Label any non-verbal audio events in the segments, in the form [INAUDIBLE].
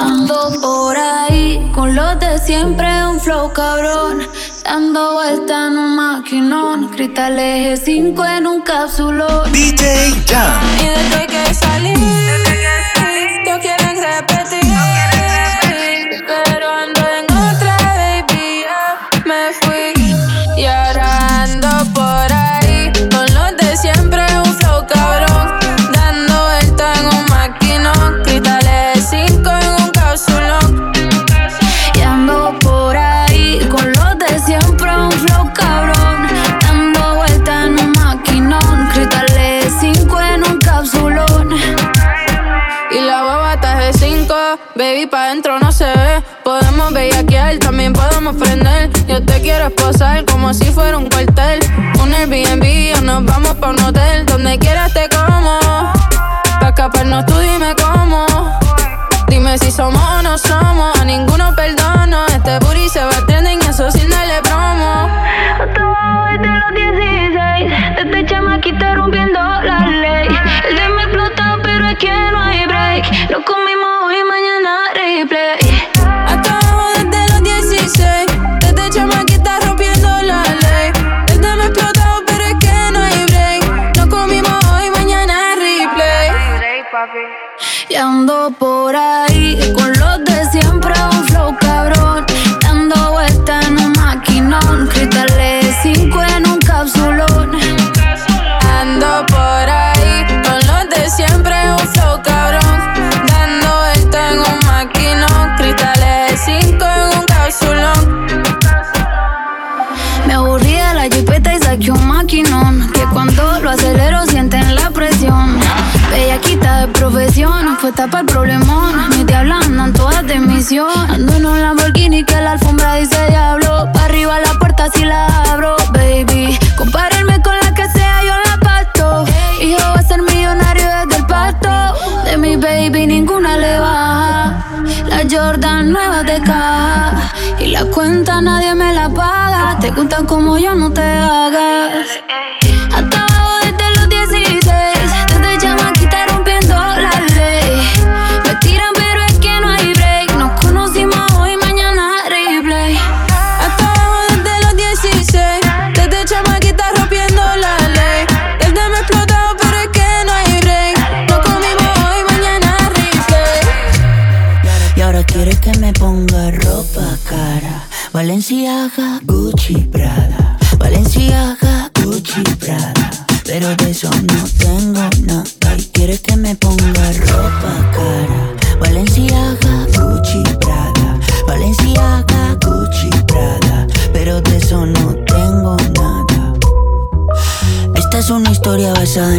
Ando por ahí con los de siempre, un flow cabrón. Dando vuelta en un maquinón, cristal eje 5 en un cápsulón. DJ Jam. Y desde que salí, te quiero esposar como si fuera un cuartel. Un Airbnb o nos vamos pa' un hotel. Donde quieras te como. Pa' escaparnos tú dime cómo. Dime si somos o no somos. A ninguno perdono. Ando por ahí con los de siempre, un flow cabrón. Dando vuelta en un maquinón, cristales 5 en un cápsulón. Ando por ahí con los de siempre, un flow cabrón. Dando vuelta en un maquinón, cristales 5 en un cápsulón. Me aburrí de la jipeta y saqué un maquinón. Que cuando lo acelero Fue tapa el problemón. Mis diablas andan todas de misión. Ando en un Lamborghini que la alfombra dice diablo. Pa' arriba la puerta si la abro, baby. Compárenme con la que sea, yo la pasto. Hijo va a ser millonario desde el pasto. De mi baby ninguna le baja. La Jordan nueva de caja. Y la cuenta nadie me la paga. Te gustan como yo, no te hagas. Valenciaga, Gucci, Prada. Valenciaga, Gucci, Prada. Pero de eso no tengo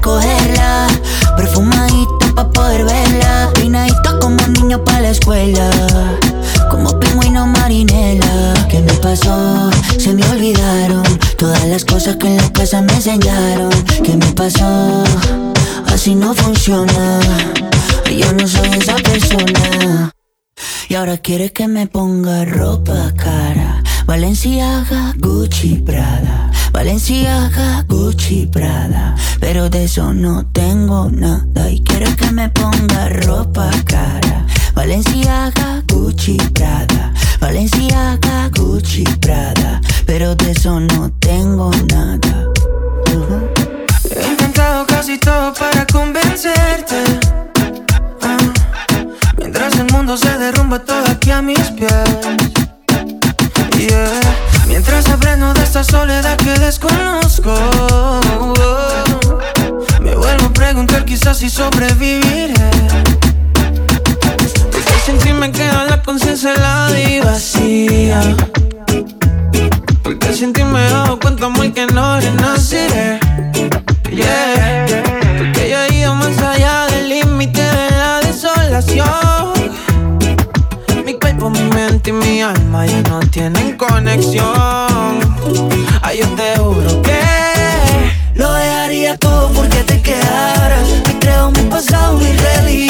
recogerla Perfumadita pa' poder verla Peinadita como niño pa' la escuela Como pingüino marinela ¿Qué me pasó? Se me olvidaron Todas las cosas que en la casa me enseñaron ¿Qué me pasó? Así no funciona. Yo no soy esa persona. Y ahora quiere que me ponga ropa cara. Valenciaga, Gucci, Prada. Valenciaga, Gucci, Prada. Pero de eso no tengo nada. Y quiere que me ponga ropa cara. Valenciaga, Gucci, Prada. Valenciaga, Gucci, Prada. Pero de eso no tengo nada. He intentado casi todo para convencerte. Ah, Mientras el mundo se derrumba todo aquí a mis pies. Yeah. Que desconozco. Me vuelvo a preguntar quizás si sobreviviré. Porque sin ti me queda la conciencia helada y vacía. Porque sin ti me he dado cuenta muy que no renaciré. Yeah. Porque yo he ido más allá del límite de la desolación. Mente y mi alma ya no tienen conexión. Ay, yo te juro que lo dejaría todo porque te quedaras. Me creo mi pasado, mi religión.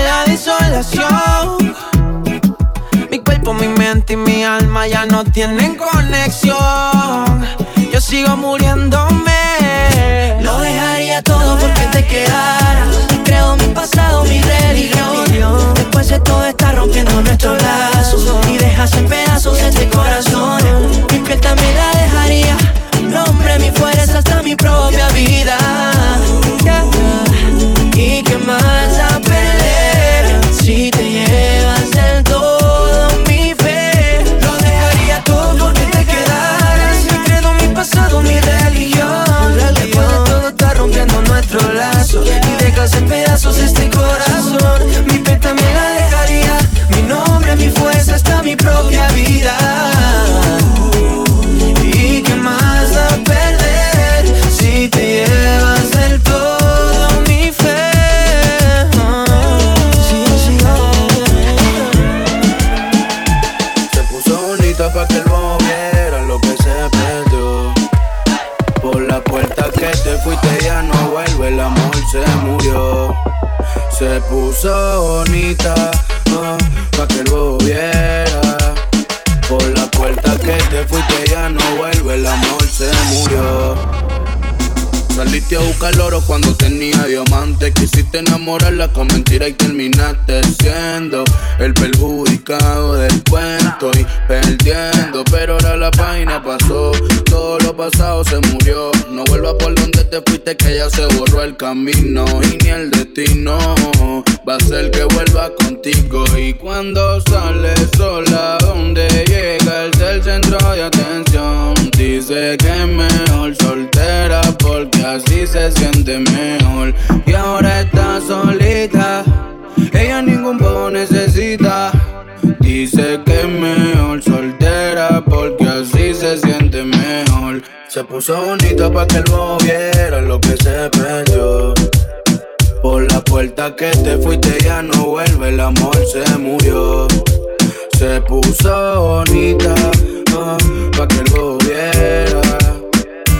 Mi cuerpo, mi mente y mi alma ya no tienen conexión. Yo sigo muriéndome. Lo dejaría todo porque te quedaras. Creo mi pasado, mi religión. Después de todo está rompiendo nuestros lazos y dejas en pedazos este corazón. Mi piel también la dejaría. Nombre, mi fuerza, hasta mi propia vida. Se puso bonita ah, pa' que bobo viera. Por la puerta que te fuiste ya no vuelve, el amor se murió. Saliste a buscar oro cuando tenía diamantes. Quisiste enamorarla con mentira y terminaste siendo el perjudicado del cuento y perdiendo. Pero ahora la página pasó, lo pasado se murió. No vuelvas por donde te fuiste, que ya se borró el camino y ni el destino. Va a ser que vuelva contigo. Y cuando sales sola, donde llega el del centro de atención, dice que es mejor soltera porque así se siente mejor. Y ahora está solita, ella ningún poco necesita. Dice que es mejor soltera porque Se puso bonita para que el bobo viera lo que se perdió. Por la puerta que te fuiste ya no vuelve, el amor se murió. Se puso bonita ah, pa' que el bobo viera.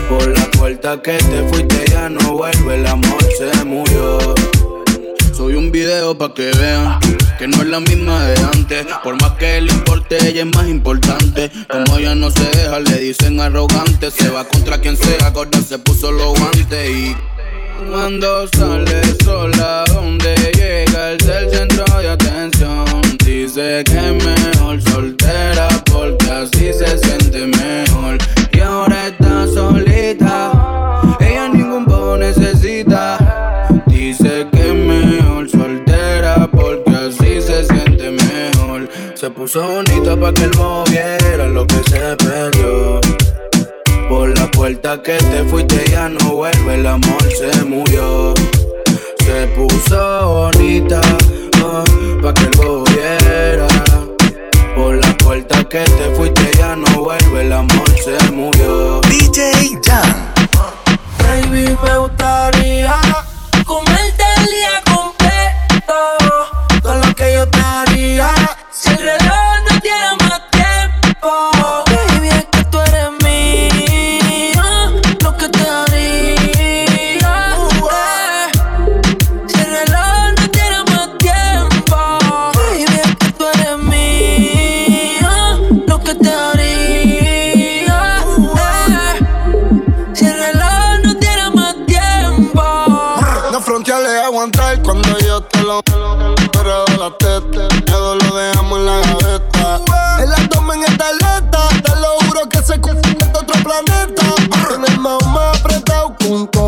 Por la puerta que te fuiste ya no vuelve, el amor se murió. Soy un video pa' que vean que no es la misma de antes. Por más que le importe, ella es más importante. Como ella no se deja, le dicen arrogante. Se va contra quien sea, gorda se puso los guantes y. Cuando sale sola, donde llega el del centro de atención. Dice que es mejor soltera porque así se siente mejor. Puso bonita para que el bobo viera lo que se perdió. Por la puerta que te fuiste ya no vuelve, el amor se murió. Se puso bonita ah, pa' que el bobo viera. Por la puerta que te fuiste ya no vuelve, el amor se murió. DJ Jam. Baby, me gustaría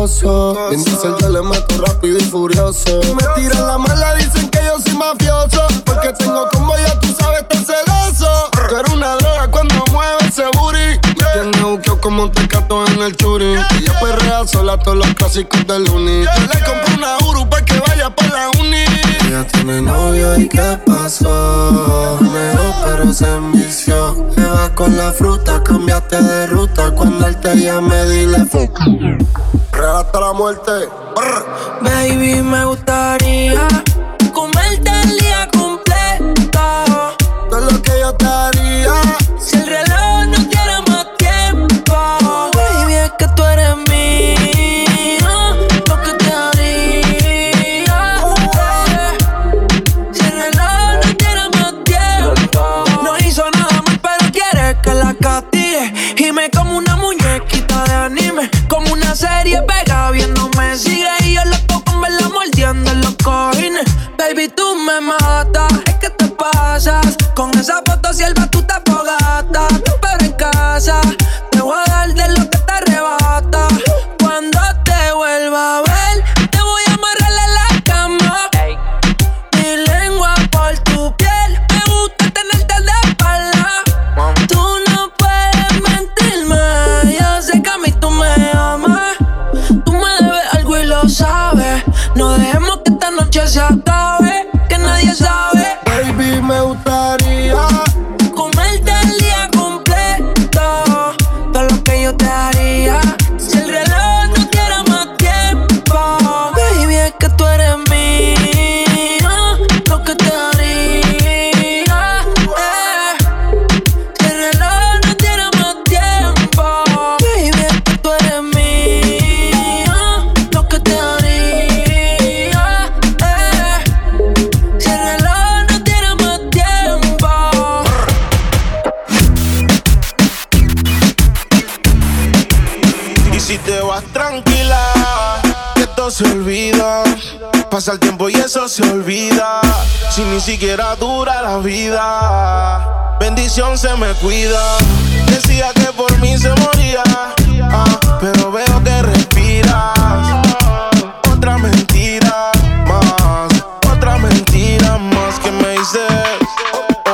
con un coso. En diesel yo le meto rápido y furioso. Me tiran la mala, dicen que yo soy mafioso. Como tecato en el churi. Ella perrea sola todos los clásicos del uni. Yo le compro una Uru para que vaya para la uni. Ella tiene novio y qué pasó. Mejor pero se envició. Me va con la fruta, cambiaste de ruta. Cuando él te llame, dile fuck. Real hasta la muerte. Brr. Baby, me gustaría pero veo que respiras. Otra mentira más, otra mentira más que me dices.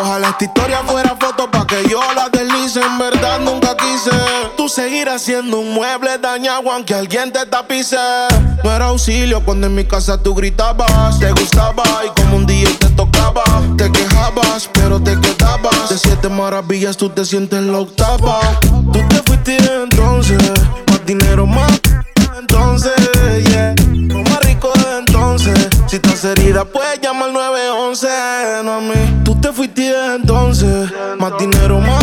Ojalá esta historia fuera foto pa' que yo la deslice. En verdad nunca quise. Tú seguirás siendo un mueble dañado aunque alguien te tapice. No era auxilio cuando en mi casa tú gritabas. Te gustaba y como un día te tocaba. Te quejabas, pero te quedabas. De siete maravillas tú te sientes la octava. Tú te fuiste entonces. Dinero, más entonces, yeah. Lo más rico de entonces. Si estás herida, puedes llamar al 911. No a mí. Tú te fuiste entonces. Más dinero, más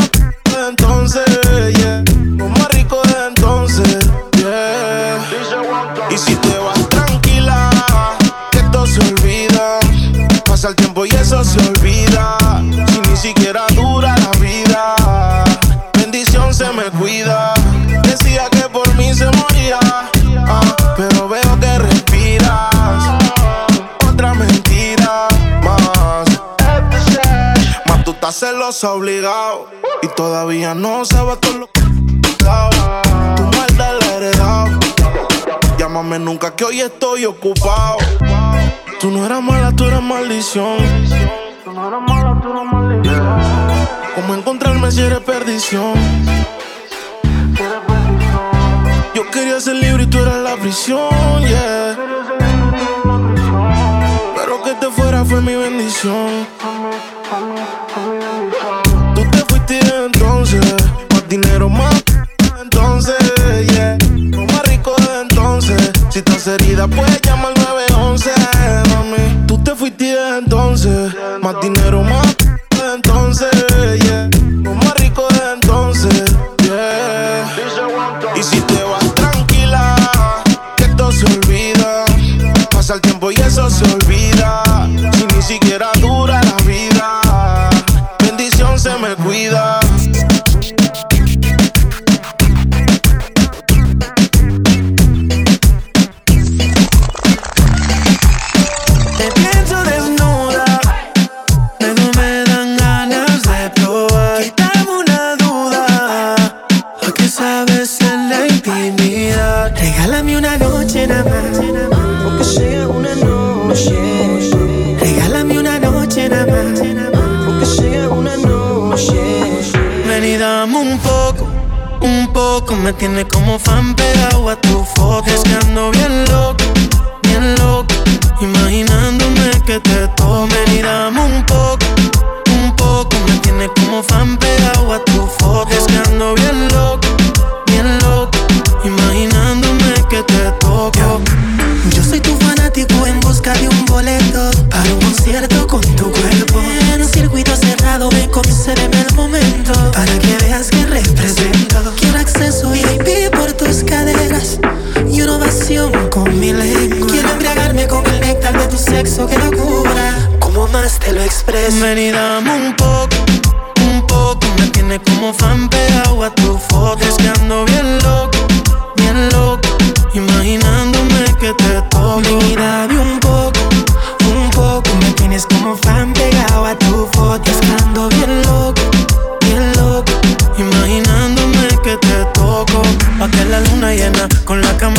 Tú celosa obligado y todavía no sabes todo lo que. Tu maldad la he heredado. Llámame nunca que hoy estoy ocupado. Tú no eras mala, tú eras maldición. ¿Cómo encontrarme si eres perdición? Yo quería ser libre y tú eras la prisión, yeah. Pero que te fuera fue mi bendición. Estás herida, puedes llamar al 911, mami. Tú te fuiste entonces, más dinero, más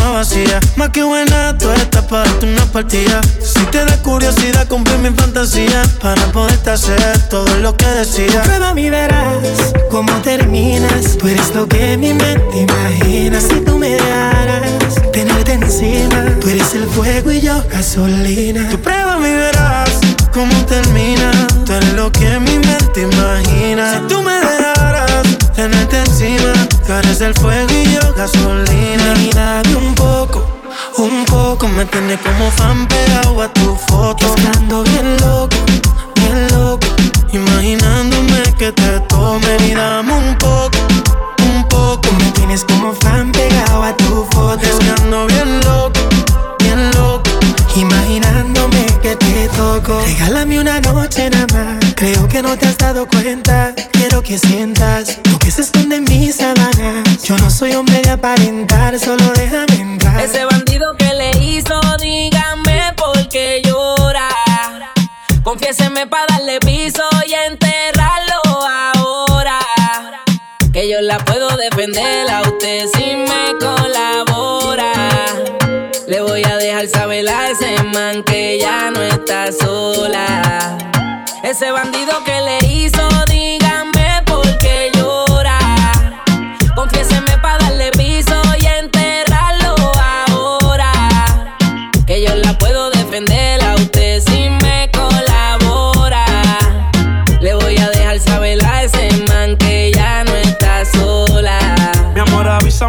cama vacía. Más que buena, tú estás para darte una partida. Si te da curiosidad, cumplir mi fantasía. Para poderte hacer todo lo que decía. Prueba mi verás cómo terminas. Tú eres lo que mi mente imagina. Si tú me dejaras tenerte encima, tú eres el fuego y yo gasolina. Tu prueba mi verás cómo termina. Tú eres lo que mi mente imagina. Si tú me dejaras tenerte encima, tú eres el fuego y yo gasolina. Un poco, un poco. Me tiene como fan pegado a tu foto. Estando bien loco, bien loco. Imaginándome que te tomen y dame un poco, un poco. Me tienes como fan pegado a tu foto. Estando bien loco, bien loco. Imaginándome que te toco. Regálame una noche nada más. Creo que no te has dado cuenta. Quiero que sientas se esconde mis sábanas. Yo no soy hombre de aparentar, solo déjame entrar. Ese bandido que le hizo, dígame por qué llora. Confiéseme para darle piso y enterrarlo ahora. Que yo la puedo defender a usted si me colabora. Le voy a dejar saber a ese man que ya no está sola. Ese bandido que le hizo,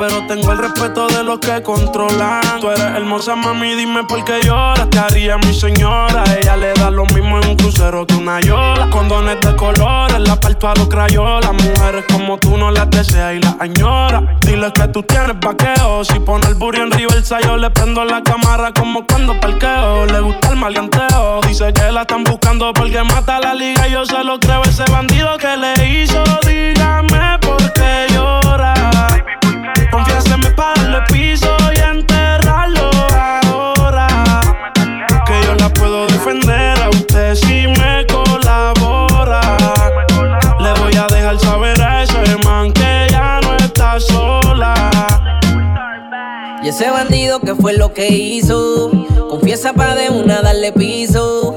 Pero tengo el respeto de los que controlan. Tú eres hermosa, mami, dime por qué lloras. Te haría mi señora. Ella le da lo mismo en un crucero que una yola. Condones de colores, la parto a los crayolas. Mujeres como tú no las deseas y las añora. Dile que tú tienes vaqueo. Si pone el burro en reversa, yo le prendo la cámara como cuando parqueo. Le gusta el maleanteo. Dice que la están buscando porque mata la liga. Yo se lo creo, ese bandido que le hizo. Dígame por qué llora. Confiéseme para darle piso y enterrarlo ahora. Que yo la puedo defender a usted si me colabora. Le voy a dejar saber a ese man que ya no está sola. Y ese bandido que fue lo que hizo. Confiesa pa' de una darle piso.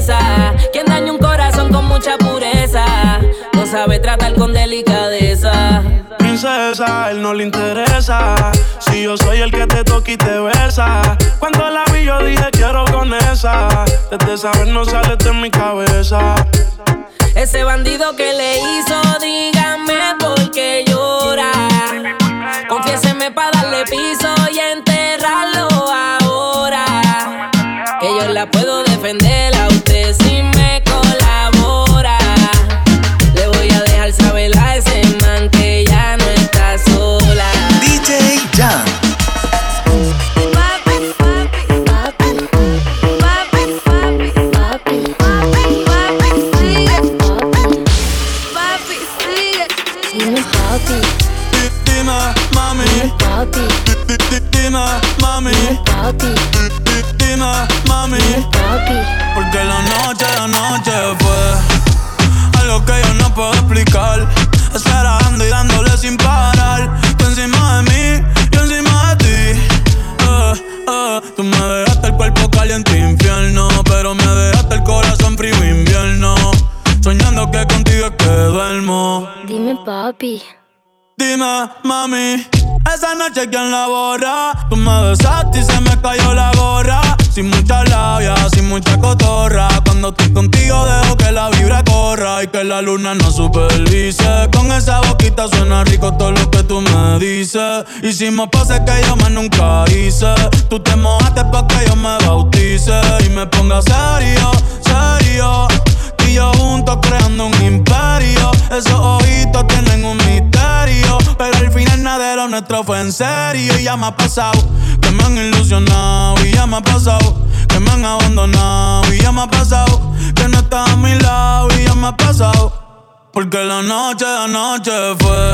Quien daña un corazón con mucha pureza, no sabe tratar con delicadeza. Princesa, él no le interesa. Si yo soy el que te toca y te besa. Cuando la vi, yo dije quiero con esa. Desde saber no sale de mi cabeza. Ese bandido que le hizo, dígame por qué llora. Confiéseme para darle piso y enterrarlo luna no supervise. Con esa boquita suena rico todo lo que tú me dices. Hicimos poses que yo más nunca hice. Tú te mojaste pa' que yo me bautice y me ponga serio, serio. Tú yo juntos creando un imperio. Esos ojitos tienen un misterio. Pero al final nada de lo nuestro fue en serio. Y ya me ha pasado que me han ilusionado. Y ya me ha pasado que me han abandonado. Y ya me ha pasado que no estás a mi lado. Y ya me ha pasado. Porque la noche de anoche fue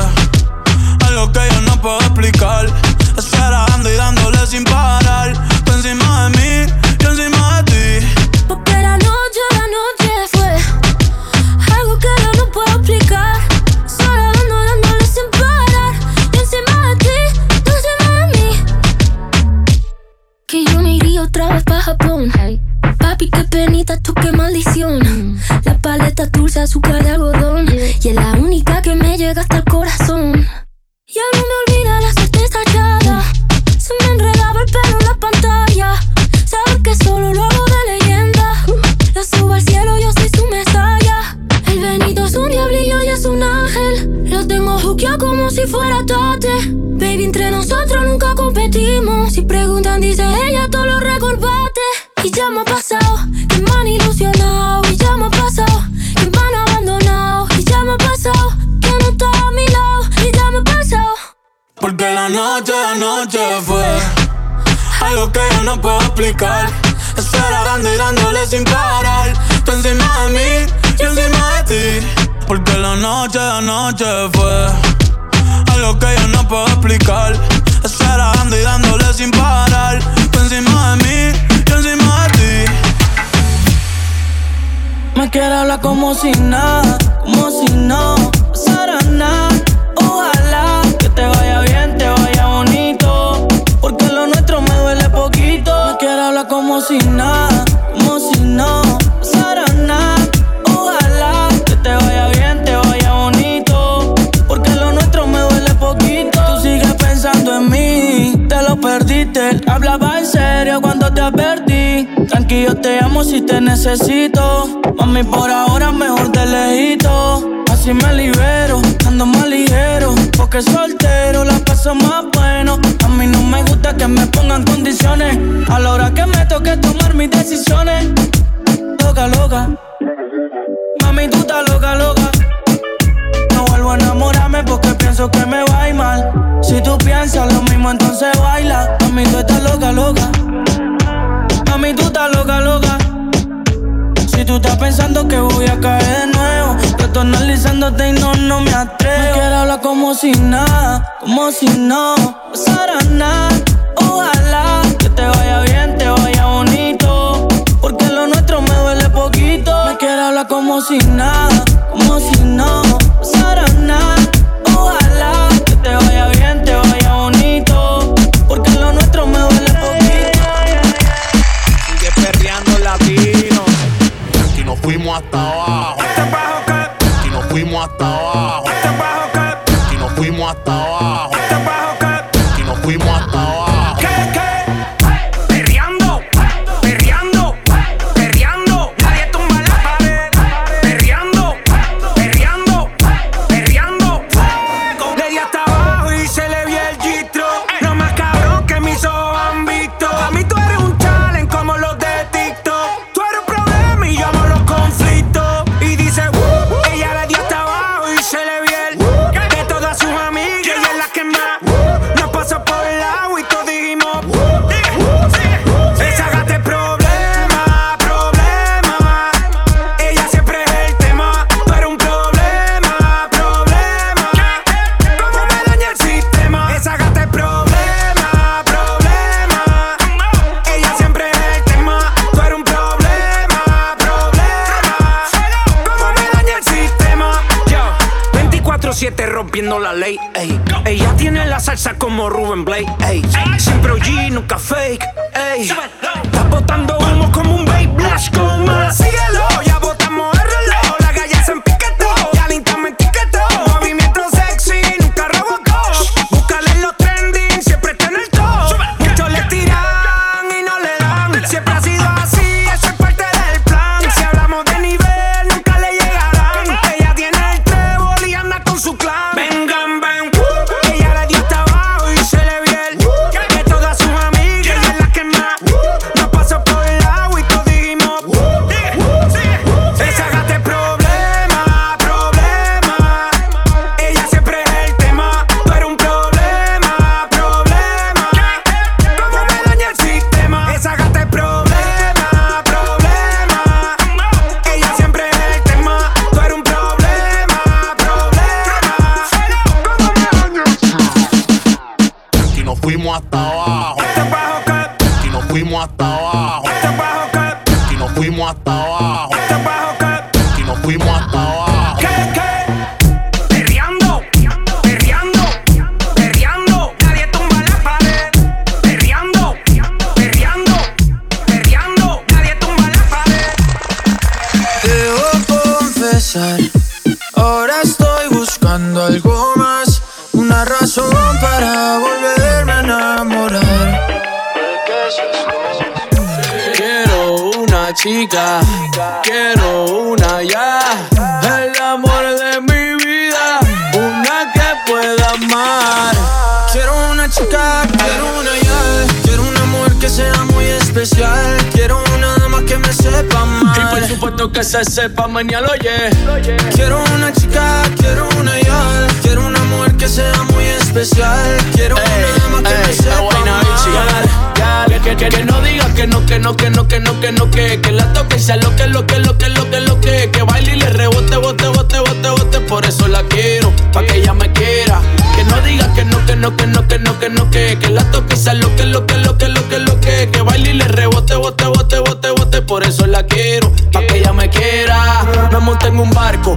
algo que yo no puedo explicar. Esperando y dándole sin parar. Tú encima de mí, yo encima de ti. Porque la noche, la noche fue algo que yo no puedo explicar. Solo dando, dándole sin parar. Yo encima de ti, tú encima de mí. Que yo me iría otra vez pa' Japón. Anoche fue algo que yo no puedo explicar. Estar dando y dándole sin parar. Tú encima de mí, yo encima de ti. Me quiere hablar como si nada, como si no pasara nada. Ojalá que te vaya bien, te vaya bonito. Porque lo nuestro me duele poquito. Me quiere hablar como si nada, advertí. Tranquilo, te amo si te necesito. Mami, por ahora mejor de lejito. Así me libero, ando más ligero. Porque soltero la paso más bueno. A mí no me gusta que me pongan condiciones. A la hora que me toque tomar mis decisiones. Loca, loca. Mami, tú estás loca, loca. No vuelvo a enamorarme porque analizándote y no, no me atrevo. Me quiero hablar como si nada, como si no pasara nada. Ojalá que te vaya bien, te vaya bonito. Porque lo nuestro me duele poquito. Me quiero hablar como si nada, como si no pasara nada. Ojalá que te vaya bien, te vaya bonito. Porque lo nuestro me duele poquito. Sigue perreando latino. Aquí nos fuimos hasta abajo. Aquí nos fuimos hasta quiero una dama que me sepa. Que, que, que no diga que no, que no, que no, que no, que no, que Que la toque y sea lo que, lo que, lo que, lo que, lo que Que baile y le rebote, bote, bote, bote, bote Por eso la quiero, pa' que ella me quiera Que no diga que no, que no, que no, que no, que no, que Que la toque y sea lo que, lo que, lo que, lo que, lo que Que baile y le rebote, bote, bote, bote, bote Por eso la quiero, pa' que ella me quiera Me monté en un barco,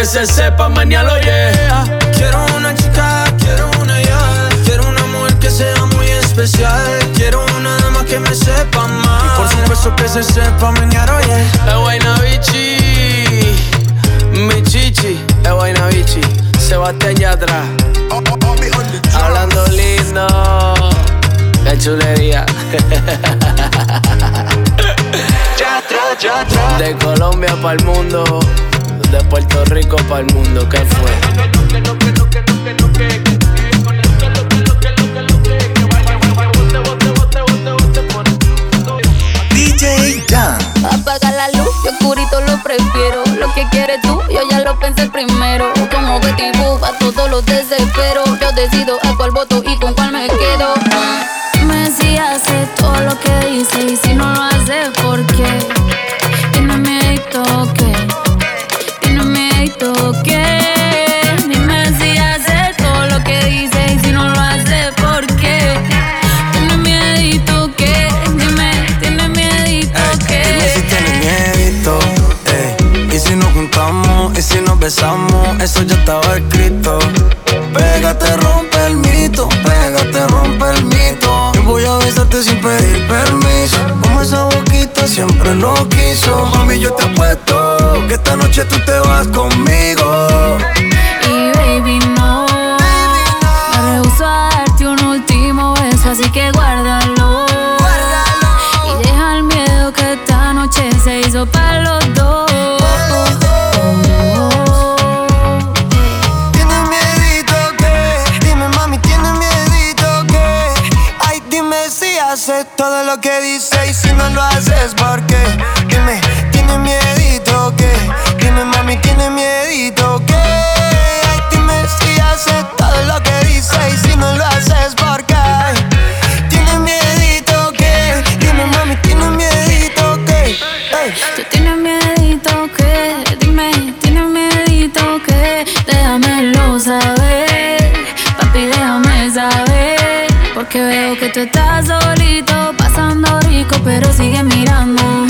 que se sepa mañana, yeah Quiero una chica, quiero una ya. Quiero una mujer que sea muy especial. Quiero una dama que me sepa amar Y por supuesto que se sepa mañana, yeah La vaina bichi Mi chichi, la bichi Sebastián Yatra Hablando lindo Qué chulería. [LAUGHS] De Colombia para el mundo De Puerto Rico para el mundo ¿Qué fue? DJ Jam. Apaga la luz, yo oscurito lo prefiero. Lo que quieres tú, yo ya lo pensé primero. Como objetivo a todos los desespero. Yo decido a cuál voto y con cuál me quedo. Me decía hace todo lo que hice y si no lo hace, ¿por qué? empezamos, eso ya estaba escrito. Pégate, rompe el mito, pégate, rompe el mito. Yo voy a besarte sin pedir permiso. Como esa boquita siempre lo quiso. Mami, yo te apuesto que esta noche tú te vas conmigo. Y baby, no. No. Me rehuso a darte un último beso, así que guárdalo. guárdalo. Y deja el miedo que esta noche se hizo palo. lo que dice y si no lo haces, ¿por qué? Dime, ¿tiene miedito que? Dime, mami, ¿tiene miedito que? Ay, dime si hace todo lo que dice y si no lo haces, ¿por qué? ¿Tiene miedito que? Dime, mami, ¿tiene miedito que? Hey. Tú tienes miedito que? Dime, ¿tiene miedito que? Déjamelo saber, papi, déjame saber, porque veo que tú estás solito pero sigue mirando.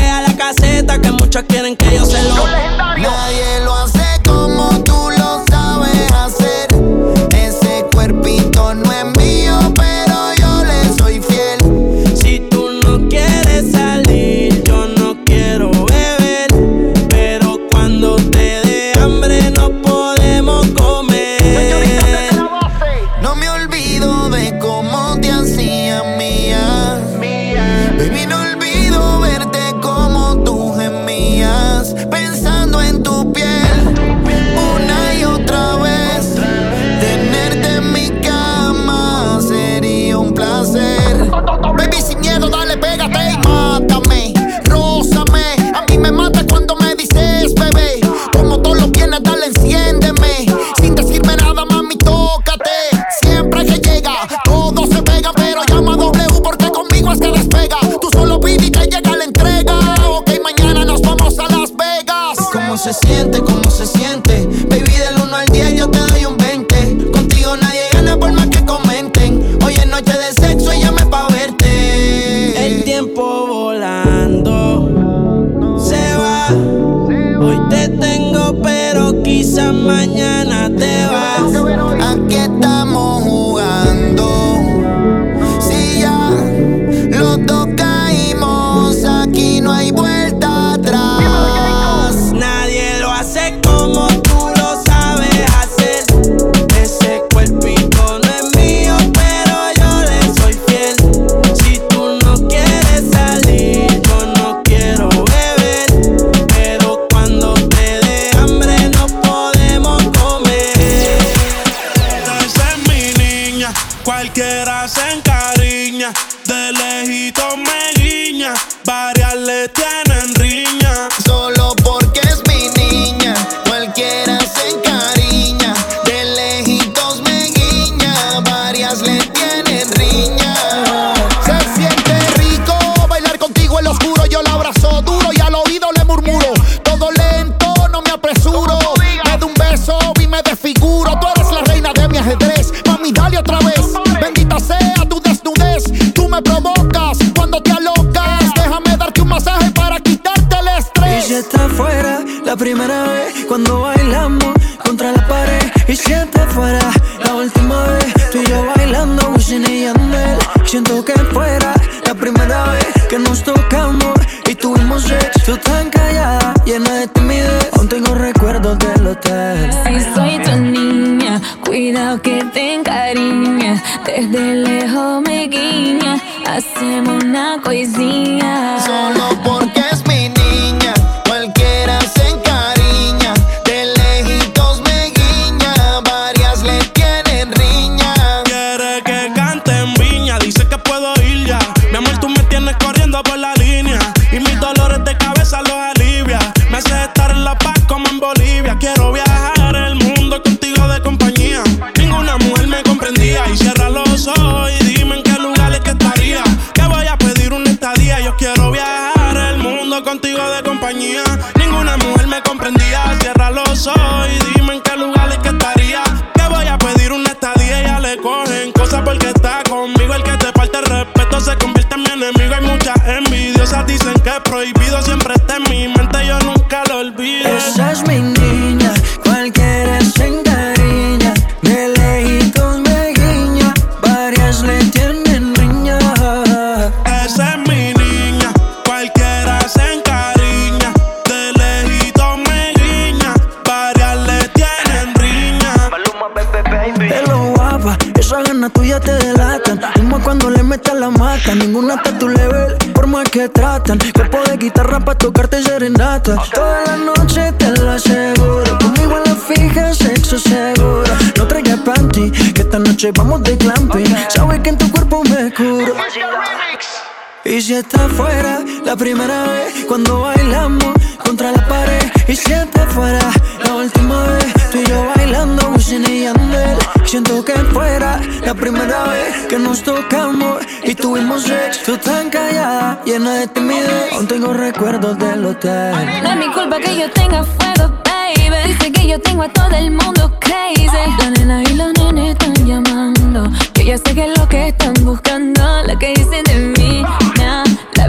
la primera vez cuando bailamos contra la pared. Y si está fuera, la última vez tú y yo bailando Wisin y Yandel. Siento que fuera la primera vez que nos tocamos y tuvimos sex. Tú tan callada, llena de timidez. Aún tengo recuerdos del hotel. No es mi culpa que yo tenga fuego, baby. Dice que yo tengo a todo el mundo crazy. La nena y los nenes están llamando. Yo ya sé que es lo que están buscando. Lo que dicen de mí,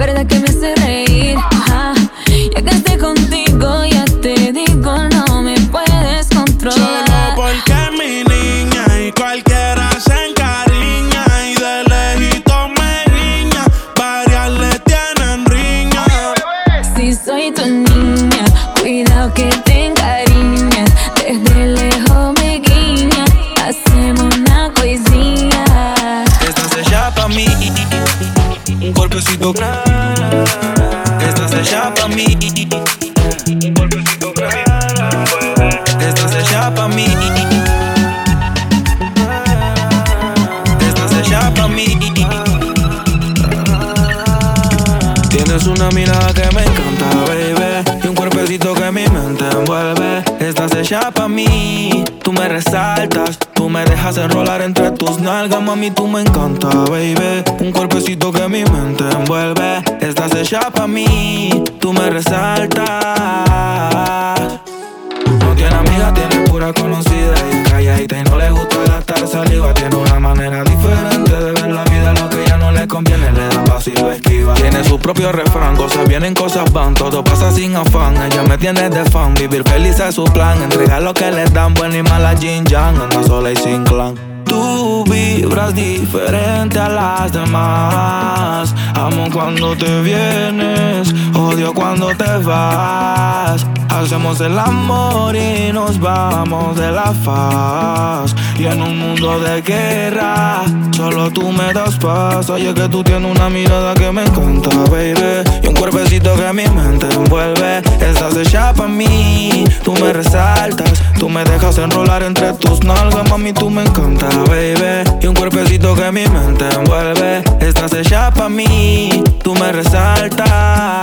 verdad que me hace reír. Mami. Tú me encanta, baby. Un cuerpecito que mi mente envuelve. Estás hecha pa' mí. Tú me resaltas. No tiene amiga, tiene pura conocida y calladita y no le gusta gastar saliva. Tiene una manera diferente de ver la vida, lo que ya no le conviene le da paso y lo esquiva. Tiene su propio refrán, cosas vienen, cosas van, todo pasa sin afán. Ella me tiene de fan, vivir feliz es su plan. Entregar lo que le dan, buena y mala Jin Yang, anda sola y sin clan. Tú vibras diferente a las demás. Amo cuando te vienes, odio cuando te vas. Hacemos el amor y nos vamos de la faz. Y en un mundo de guerra, solo tú me das paz. Oye, que tú tienes una mirada que me encanta, baby. Y un cuerpecito que mi mente envuelve. Estás hecha pa' mí, tú me resaltas. Tú me dejas enrolar entre tus nalgas, mami, tú me encanta, baby. Y un cuerpecito que mi mente envuelve. Estás hecha pa' mí, tú me resaltas.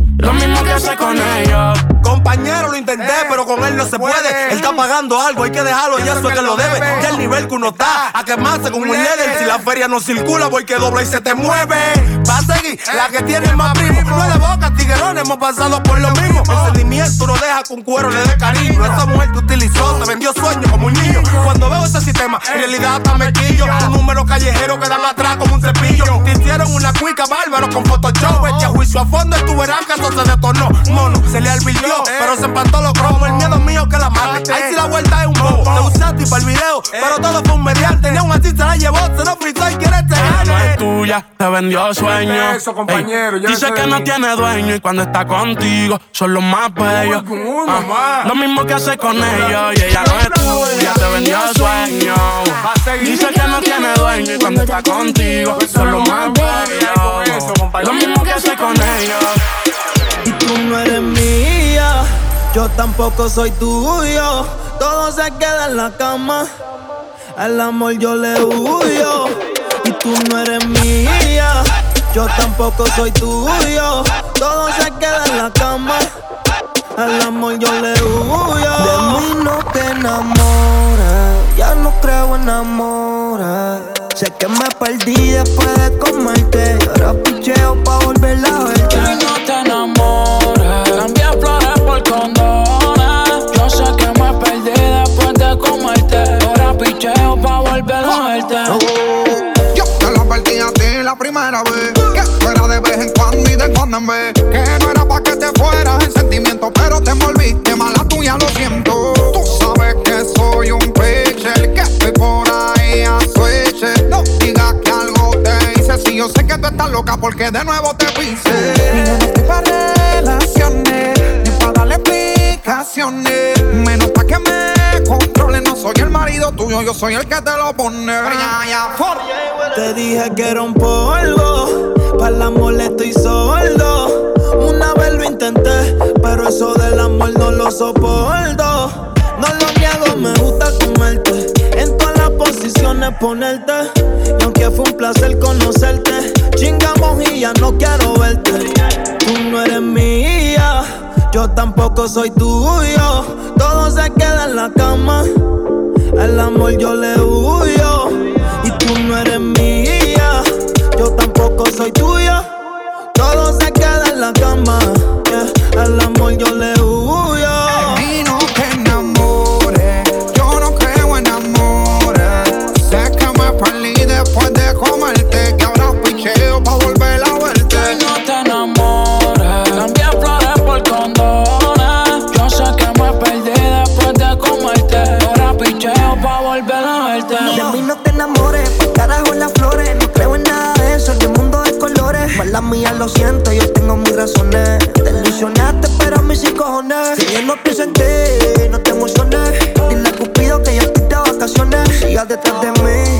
Lo mismo que hace con ellos. Compañero, lo intenté, pero con él no se puede. Él está pagando algo, hay que dejarlo y eso es que lo debe. Ya el nivel que uno está, a quemarse como un líder. Si la feria no circula, porque dobla y se te mueve. Va a seguir la que tiene más primo. No de boca, tiguerones, hemos pasado por lo mismo. El sentimiento no deja con cuero le dé cariño. Esa mujer te utilizó, te vendió sueños como un niño. Cuando veo ese sistema, en realidad está mequillo. Un número callejero que dan atrás como un cepillo. Te hicieron una cuica bárbaro con Photoshop. Este a juicio a fondo y verás que eso se detonó. Mono, se le advirtió, pero se empató los cromos. El miedo mío que la mate. Ahí sí la vuelta es un bobo. Te usaste para el video, pero todo fue un mediante. Ni así se la llevó, se lo tuya, te vendió sueño. Eso, compañero, dice que no tiene dueño y cuando está contigo son los más bellos. Ah, lo mismo que hace con ellos y ella no es tuya, te vendió sueño. Dice que no tiene dueño y cuando está contigo son los más bellos. Lo mismo que hace con ellos. Y tú no eres mía, yo tampoco soy tuyo. Todo se queda en la cama. Al amor yo le huyo. Tú no eres mía, yo tampoco soy tuyo. Todo se queda en la cama. Al amor yo le huyo. De mí no te enamoras, ya no creo en amor. Sé que me perdí después de comerte. Ahora picheo pa' volver a verte. Ya no te enamoras, cambié flores por condones. Yo sé que me perdí después de comerte. Ahora picheo pa' volver a verte. Advertí a ti la primera vez. Que fuera de vez en cuando y de cuando en vez. Que no era pa' que te fueras en sentimiento, pero te envolviste mala tuya, lo siento. Tú sabes que soy un pitcher, que estoy por ahí a switch. No digas que algo te hice, si yo sé que tú estás loca porque de nuevo te pise. No estoy relaciones, ni para darle explicaciones. Menos pa' que me controle, no soy el marido tuyo yo soy el que te lo pone. Te dije que era un polvo, para el amor estoy sordo. Una vez lo intenté, pero eso del amor no lo soporto. No lo niego, me gusta comerte. En todas las posiciones ponerte. Y aunque fue un placer conocerte, chingamos y ya no quiero verte. Tú no eres mía, yo tampoco soy tuyo. Todo se queda en la cama. El amor yo le huyo. Y tú no eres mía, yo tampoco soy tuyo. Todo se queda en la cama. Yeah. El amor yo le huyo. Y no te mía, lo siento, yo tengo mis razones. Te ilusionaste, pero a mí sí cojones. Si yo no pienso en ti, no te emociones. Dile a Cupido que ya estoy de vacaciones. Sigas detrás de mí,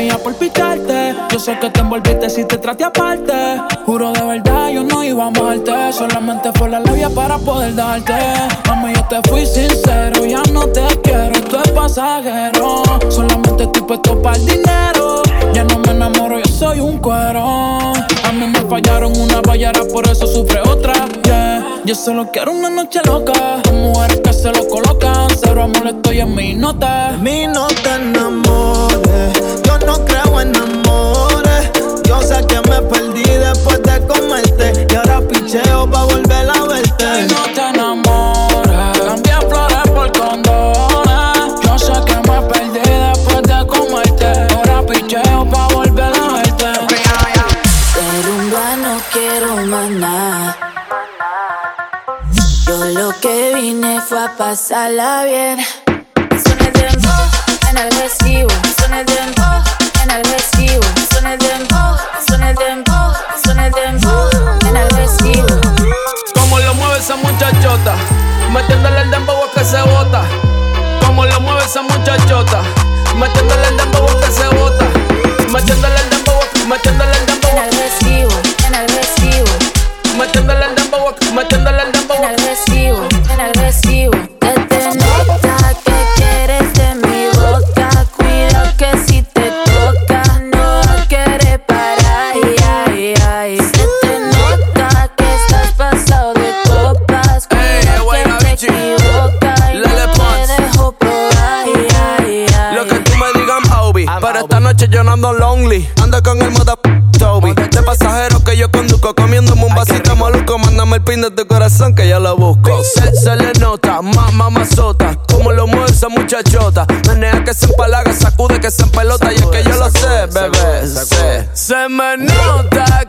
mía por. Yo sé que te envolviste si te traté aparte. Juro de verdad, yo no iba a amarte. Solamente fue la labia para poder darte. Mami, yo te fui sincero, ya no te quiero, esto es pasajero. Solamente estoy puesto para el dinero. Ya no me enamoro, yo soy un cuero. A mí me fallaron una ballera, por eso sufre otra. Yo solo quiero una noche loca. Con mujeres que se lo colocan. Cero amor, estoy en mi nota. mí no te enamores, yo no creo en amores. Yo sé que me perdí después de comerte y ahora picheo pa' volver a verte. No te enamores, cambié flores por condones. Yo sé que me perdí después de comerte. Ahora picheo pa' volver a verte. Rumba no quiero más nada. Yo lo que vine fue a pasarla bien. Son el dembow en el recibo. Metiéndole el Mándame el pin de tu corazón que yo lo busco. Se, se le nota, mamá mamazota. Como lo mueve esa muchachota. Menea que se empalaga, sacude que se empelota. Y es que yo lo sé, bebé. sé. Se me nota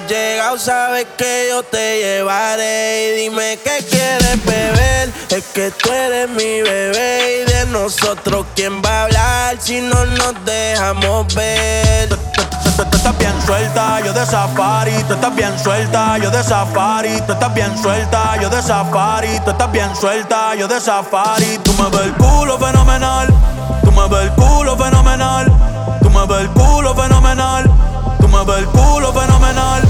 has llegado, sabes que yo te llevaré. Y dime qué quieres beber. Es que tú eres mi bebé. Y de nosotros, ¿quién va a hablar si no nos dejamos ver? Tú estás bien suelta, yo de safari. Tú estás bien suelta, yo de safari. Tú estás bien suelta, yo de safari. Tú estás bien suelta, yo de safari. Tú me ves el culo fenomenal. Tú me ves el culo fenomenal. Tú me ves el culo fenomenal. Tú me ves el culo fenomenal.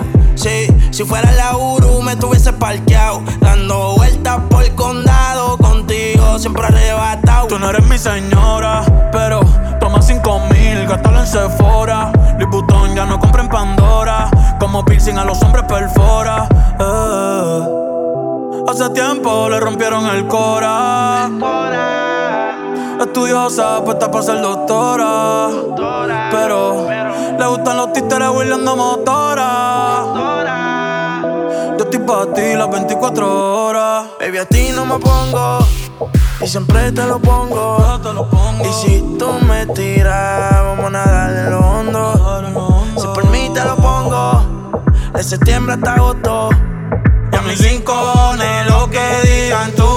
Sí, si fuera la Uru me tuviese parqueado. Dando vueltas por el condado. Contigo siempre arrebatado. Tú no eres mi señora, pero toma cinco mil, gástalo en Sephora. Louis ya no compra en Pandora. Como piercing a los hombres perfora. Eh. Hace tiempo le rompieron el cora. Estudiosa, puesta para ser doctora. Pero le gustan los títeres huirleando motora. Yo estoy para ti las 24 horas. Baby, a ti no me pongo. Y siempre te lo pongo. Y si tú me tiras, vamos a nadar en lo hondo. Si por mí te lo pongo. De septiembre hasta agosto. Y a mis rincones, lo que digan tu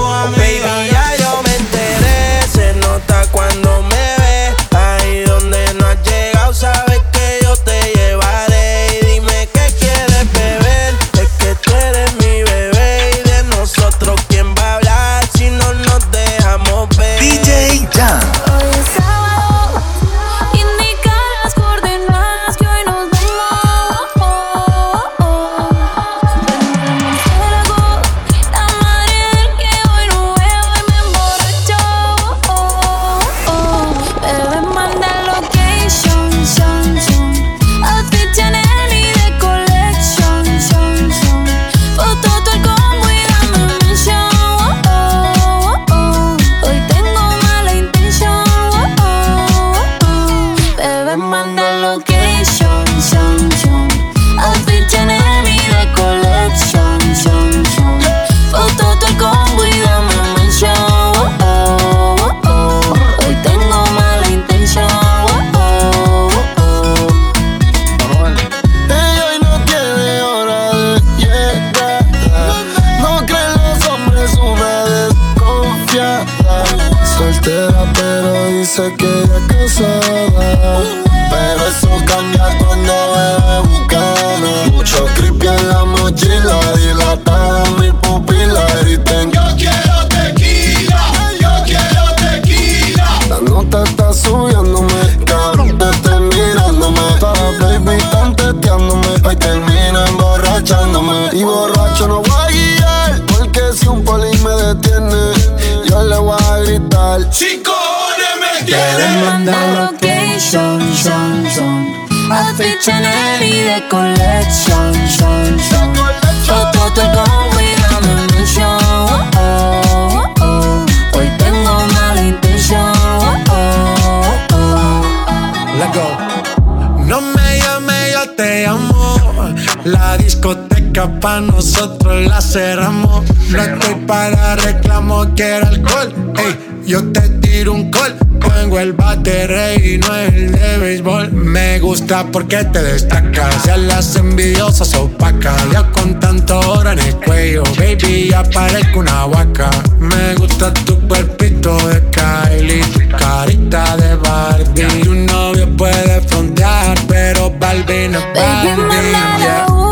yo te tiro un call. Tengo el bate rey y no es el de béisbol. Me gusta porque te destacas. Ya las envidiosas opacas. Ya con tanto oro en el cuello, baby, ya parezco una vaca. Me gusta tu cuerpito de Kylie, tu carita de Barbie. Tu novio puede frontear, pero Barbie no es Baby, Barbie. manda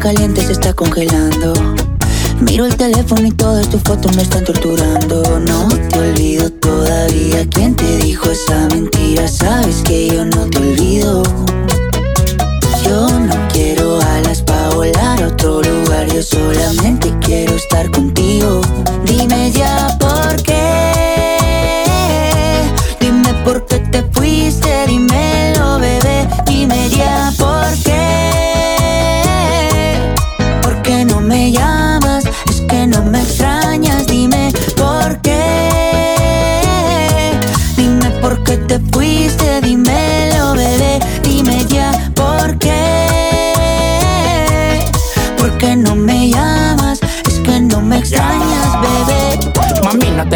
caliente se está congelando. Miro el teléfono y todas tus fotos me están torturando. No te olvido todavía. ¿Quién te dijo esa mentira? Sabes que yo no te olvido. Yo no quiero alas para volar a otro lugar. Yo solamente quiero estar contigo. Dime ya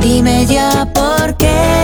Dime ya por qué.